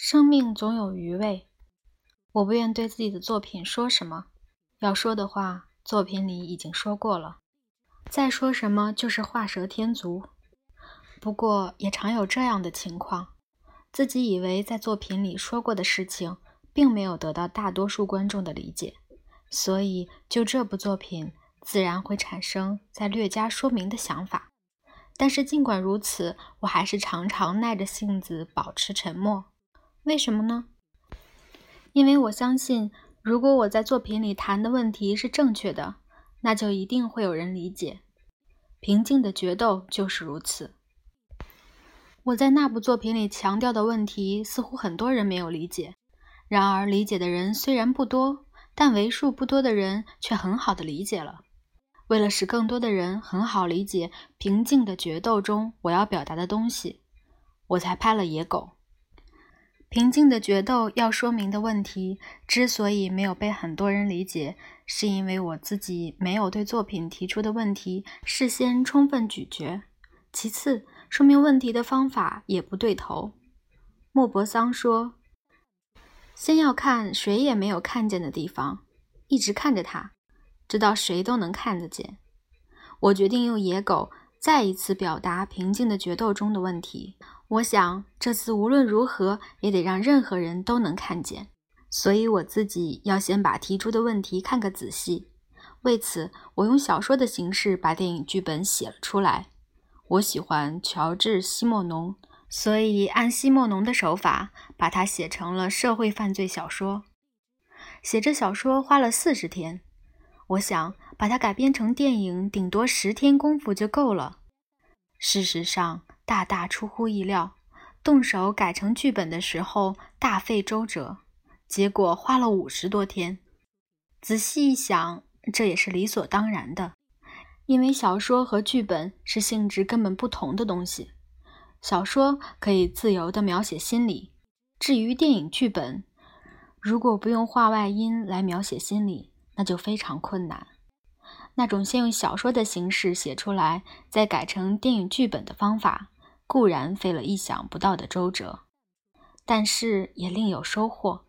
生命总有余味，我不愿对自己的作品说什么。要说的话，作品里已经说过了，再说什么就是画蛇添足。不过也常有这样的情况，自己以为在作品里说过的事情，并没有得到大多数观众的理解，所以就这部作品，自然会产生再略加说明的想法。但是尽管如此，我还是常常耐着性子保持沉默。为什么呢？因为我相信，如果我在作品里谈的问题是正确的，那就一定会有人理解。平静的决斗就是如此。我在那部作品里强调的问题，似乎很多人没有理解。然而，理解的人虽然不多，但为数不多的人却很好的理解了。为了使更多的人很好理解平静的决斗中我要表达的东西，我才拍了野狗。平静的决斗要说明的问题，之所以没有被很多人理解，是因为我自己没有对作品提出的问题事先充分咀嚼。其次，说明问题的方法也不对头。莫泊桑说：“先要看谁也没有看见的地方，一直看着它，直到谁都能看得见。”我决定用野狗再一次表达平静的决斗中的问题。我想，这次无论如何也得让任何人都能看见，所以我自己要先把提出的问题看个仔细。为此，我用小说的形式把电影剧本写了出来。我喜欢乔治·西莫农，所以按西莫农的手法，把它写成了社会犯罪小说。写这小说花了四十天，我想把它改编成电影，顶多十天功夫就够了。事实上，大大出乎意料，动手改成剧本的时候大费周折，结果花了五十多天。仔细一想，这也是理所当然的，因为小说和剧本是性质根本不同的东西。小说可以自由地描写心理，至于电影剧本，如果不用画外音来描写心理，那就非常困难。那种先用小说的形式写出来，再改成电影剧本的方法。固然费了意想不到的周折，但是也另有收获。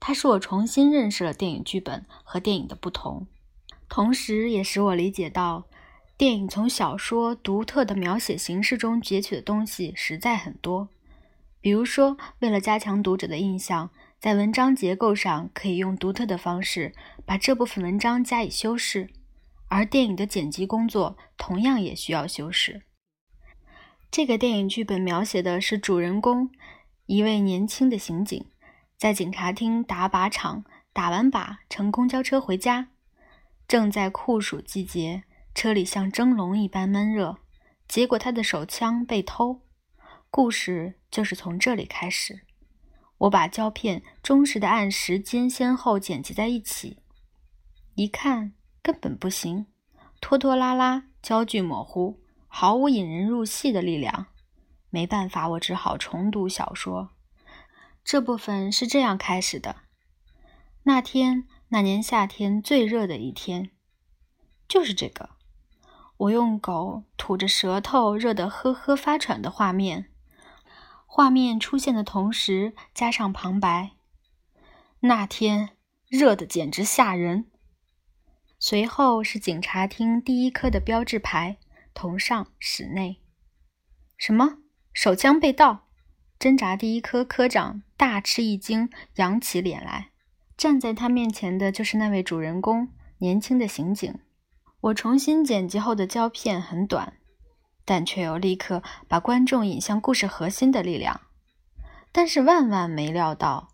它使我重新认识了电影剧本和电影的不同，同时也使我理解到，电影从小说独特的描写形式中截取的东西实在很多。比如说，为了加强读者的印象，在文章结构上可以用独特的方式把这部分文章加以修饰，而电影的剪辑工作同样也需要修饰。这个电影剧本描写的是主人公一位年轻的刑警，在警察厅打靶场打完靶，乘公交车回家。正在酷暑季节，车里像蒸笼一般闷热，结果他的手枪被偷。故事就是从这里开始。我把胶片忠实的按时间先后剪辑在一起，一看根本不行，拖拖拉拉，焦距模糊。毫无引人入戏的力量，没办法，我只好重读小说。这部分是这样开始的：那天，那年夏天最热的一天，就是这个。我用狗吐着舌头，热得呵呵发喘的画面。画面出现的同时，加上旁白：那天热得简直吓人。随后是警察厅第一科的标志牌。同上室内，什么手枪被盗？挣扎第一科科长大吃一惊，扬起脸来。站在他面前的就是那位主人公，年轻的刑警。我重新剪辑后的胶片很短，但却又立刻把观众引向故事核心的力量。但是万万没料到，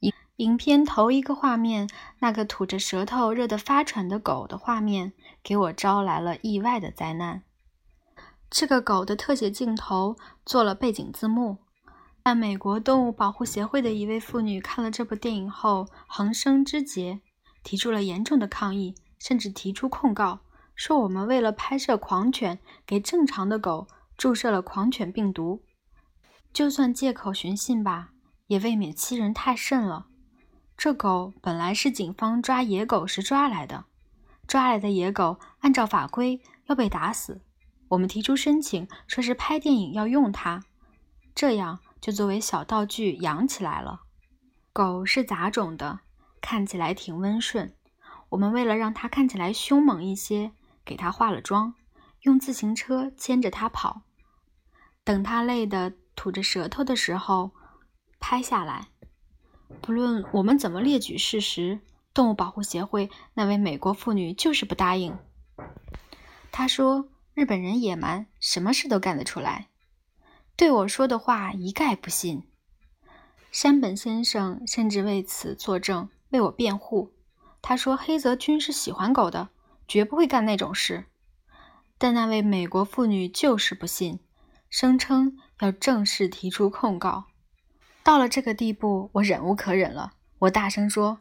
影影片头一个画面，那个吐着舌头、热得发喘的狗的画面。给我招来了意外的灾难。这个狗的特写镜头做了背景字幕，但美国动物保护协会的一位妇女看了这部电影后，横生枝节，提出了严重的抗议，甚至提出控告，说我们为了拍摄狂犬，给正常的狗注射了狂犬病毒。就算借口寻衅吧，也未免欺人太甚了。这狗本来是警方抓野狗时抓来的。抓来的野狗按照法规要被打死。我们提出申请，说是拍电影要用它，这样就作为小道具养起来了。狗是杂种的，看起来挺温顺。我们为了让它看起来凶猛一些，给他化了妆，用自行车牵着他跑。等他累得吐着舌头的时候，拍下来。不论我们怎么列举事实，动物保护协会那位美国妇女就是不答应。她说：“日本人野蛮，什么事都干得出来。”对我说的话一概不信。山本先生甚至为此作证，为我辩护。他说：“黑泽君是喜欢狗的，绝不会干那种事。”但那位美国妇女就是不信，声称要正式提出控告。到了这个地步，我忍无可忍了。我大声说：“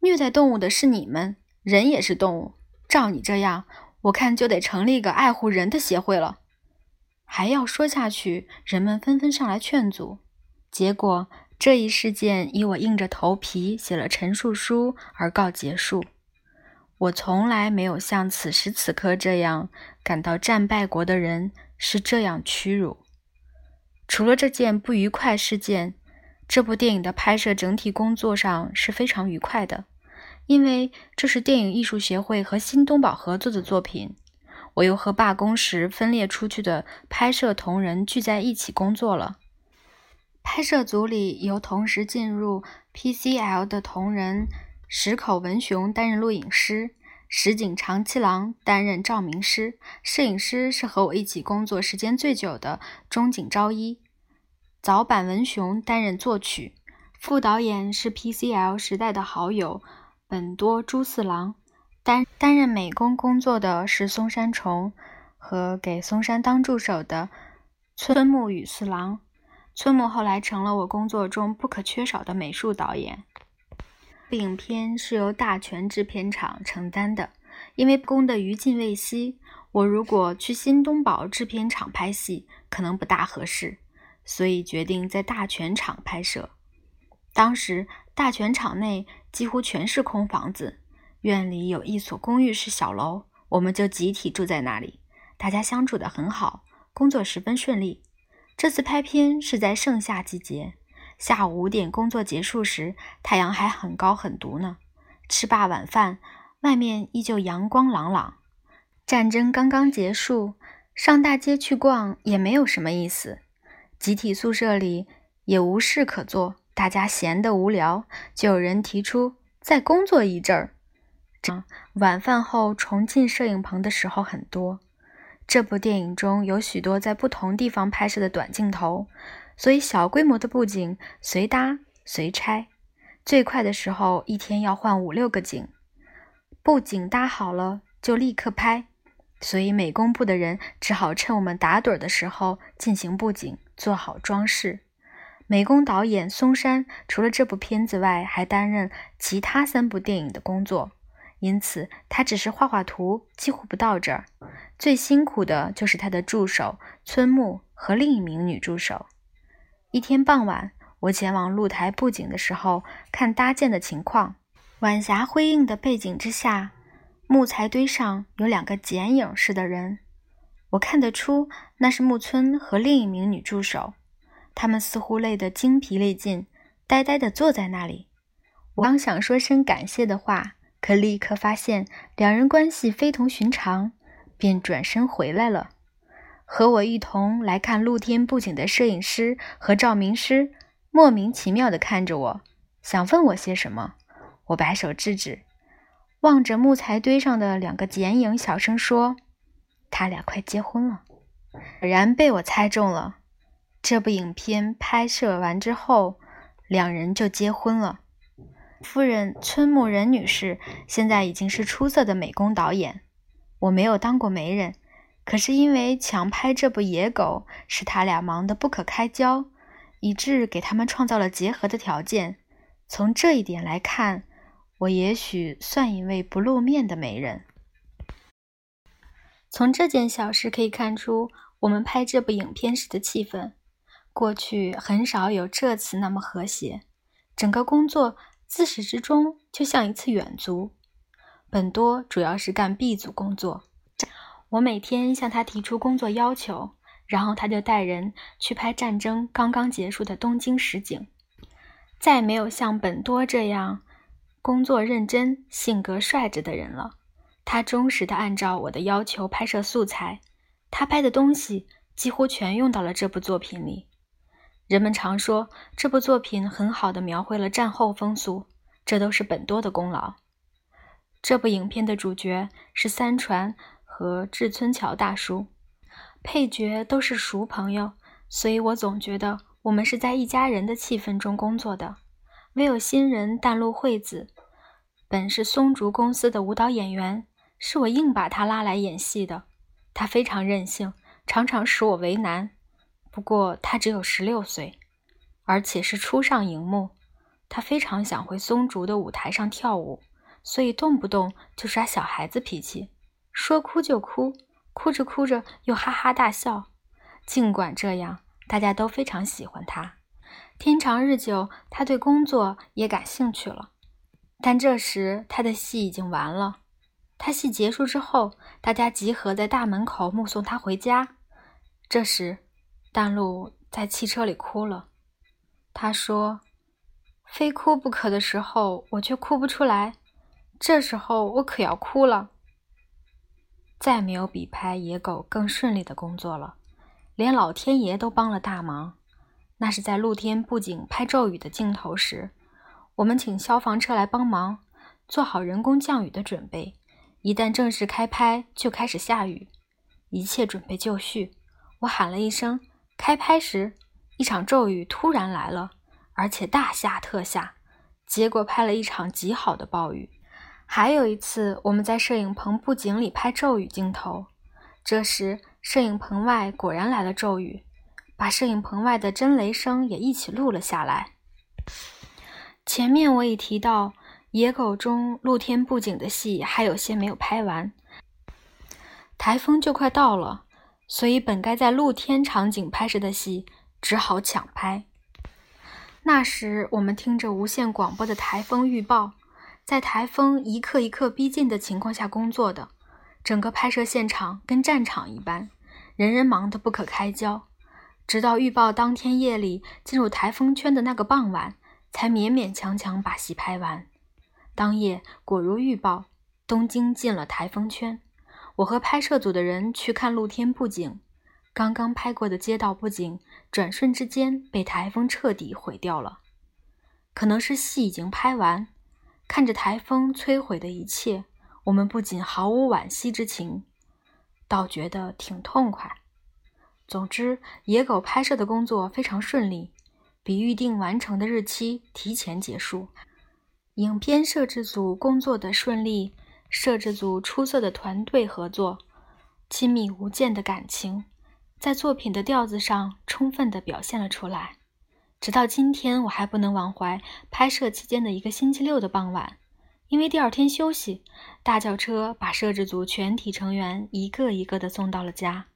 虐待动物的是你们，人也是动物。照你这样，我看就得成立个爱护人的协会了。”还要说下去，人们纷纷上来劝阻。结果这一事件以我硬着头皮写了陈述书而告结束。我从来没有像此时此刻这样感到战败国的人是这样屈辱。除了这件不愉快事件。这部电影的拍摄整体工作上是非常愉快的，因为这是电影艺术协会和新东宝合作的作品。我又和罢工时分裂出去的拍摄同仁聚在一起工作了。拍摄组里由同时进入 PCL 的同仁石口文雄担任录影师，石井长七郎担任照明师，摄影师是和我一起工作时间最久的中井昭一。早坂文雄担任作曲，副导演是 PCL 时代的好友本多朱四郎。担担任美工工作的是松山崇和给松山当助手的村木宇四郎。村木后来成了我工作中不可缺少的美术导演。影片是由大泉制片厂承担的，因为工的余烬未息，我如果去新东宝制片厂拍戏，可能不大合适。所以决定在大全厂拍摄。当时大全厂内几乎全是空房子，院里有一所公寓式小楼，我们就集体住在那里。大家相处得很好，工作十分顺利。这次拍片是在盛夏季节，下午五点工作结束时，太阳还很高很毒呢。吃罢晚饭，外面依旧阳光朗朗。战争刚刚结束，上大街去逛也没有什么意思。集体宿舍里也无事可做，大家闲得无聊，就有人提出再工作一阵儿。晚饭后重进摄影棚的时候很多。这部电影中有许多在不同地方拍摄的短镜头，所以小规模的布景随搭随拆。最快的时候一天要换五六个景，布景搭好了就立刻拍，所以美工部的人只好趁我们打盹的时候进行布景。做好装饰，美工导演松山除了这部片子外，还担任其他三部电影的工作，因此他只是画画图，几乎不到这儿。最辛苦的就是他的助手村木和另一名女助手。一天傍晚，我前往露台布景的时候，看搭建的情况。晚霞辉映的背景之下，木材堆上有两个剪影似的人。我看得出那是木村和另一名女助手，他们似乎累得精疲力尽，呆呆地坐在那里。我刚想说声感谢的话，可立刻发现两人关系非同寻常，便转身回来了。和我一同来看露天布景的摄影师和照明师莫名其妙地看着我，想问我些什么。我摆手制止，望着木材堆上的两个剪影，小声说。他俩快结婚了，果然被我猜中了。这部影片拍摄完之后，两人就结婚了。夫人村木仁女士现在已经是出色的美工导演。我没有当过媒人，可是因为强拍这部《野狗》，使他俩忙得不可开交，以致给他们创造了结合的条件。从这一点来看，我也许算一位不露面的媒人。从这件小事可以看出，我们拍这部影片时的气氛，过去很少有这次那么和谐。整个工作自始至终就像一次远足。本多主要是干 B 组工作，我每天向他提出工作要求，然后他就带人去拍战争刚刚结束的东京实景，再也没有像本多这样工作认真、性格率直的人了。他忠实地按照我的要求拍摄素材，他拍的东西几乎全用到了这部作品里。人们常说这部作品很好地描绘了战后风俗，这都是本多的功劳。这部影片的主角是三船和志村桥大叔。配角都是熟朋友，所以我总觉得我们是在一家人的气氛中工作的。唯有新人淡路惠子，本是松竹公司的舞蹈演员，是我硬把她拉来演戏的。她非常任性，常常使我为难。不过她只有十六岁，而且是初上荧幕。她非常想回松竹的舞台上跳舞，所以动不动就耍小孩子脾气，说哭就哭。哭着哭着又哈哈大笑，尽管这样，大家都非常喜欢他。天长日久，他对工作也感兴趣了。但这时他的戏已经完了。他戏结束之后，大家集合在大门口目送他回家。这时，淡路在汽车里哭了。他说：“非哭不可的时候，我却哭不出来。这时候我可要哭了。”再没有比拍野狗更顺利的工作了，连老天爷都帮了大忙。那是在露天布景拍骤雨的镜头时，我们请消防车来帮忙，做好人工降雨的准备。一旦正式开拍，就开始下雨，一切准备就绪。我喊了一声“开拍”时，一场骤雨突然来了，而且大下特下，结果拍了一场极好的暴雨。还有一次，我们在摄影棚布景里拍骤雨镜头，这时摄影棚外果然来了骤雨，把摄影棚外的真雷声也一起录了下来。前面我已提到，《野狗》中露天布景的戏还有些没有拍完，台风就快到了，所以本该在露天场景拍摄的戏只好抢拍。那时我们听着无线广播的台风预报。在台风一刻一刻逼近的情况下工作的，整个拍摄现场跟战场一般，人人忙得不可开交。直到预报当天夜里进入台风圈的那个傍晚，才勉勉强强把戏拍完。当夜果如预报，东京进了台风圈。我和拍摄组的人去看露天布景，刚刚拍过的街道布景，转瞬之间被台风彻底毁掉了。可能是戏已经拍完。看着台风摧毁的一切，我们不仅毫无惋惜之情，倒觉得挺痛快。总之，野狗拍摄的工作非常顺利，比预定完成的日期提前结束。影片摄制组工作的顺利，摄制组出色的团队合作，亲密无间的感情，在作品的调子上充分地表现了出来。直到今天，我还不能忘怀拍摄期间的一个星期六的傍晚，因为第二天休息，大轿车把摄制组全体成员一个一个的送到了家。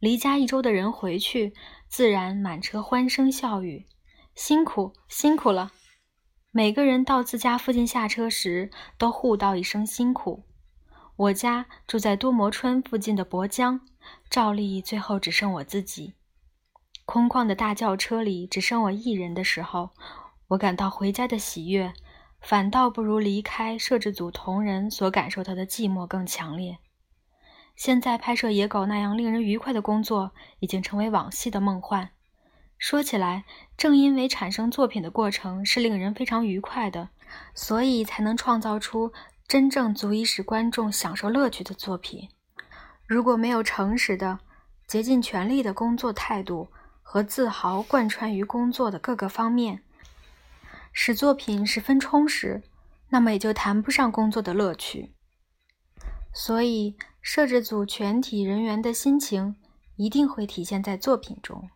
离家一周的人回去，自然满车欢声笑语，辛苦辛苦了。每个人到自家附近下车时，都互道一声辛苦。我家住在多摩川附近的博江，照例最后只剩我自己。空旷的大轿车里只剩我一人的时候，我感到回家的喜悦，反倒不如离开摄制组同仁所感受到的寂寞更强烈。现在拍摄野狗那样令人愉快的工作，已经成为往昔的梦幻。说起来，正因为产生作品的过程是令人非常愉快的，所以才能创造出真正足以使观众享受乐趣的作品。如果没有诚实的、竭尽全力的工作态度，和自豪贯穿于工作的各个方面，使作品十分充实，那么也就谈不上工作的乐趣。所以，摄制组全体人员的心情一定会体现在作品中。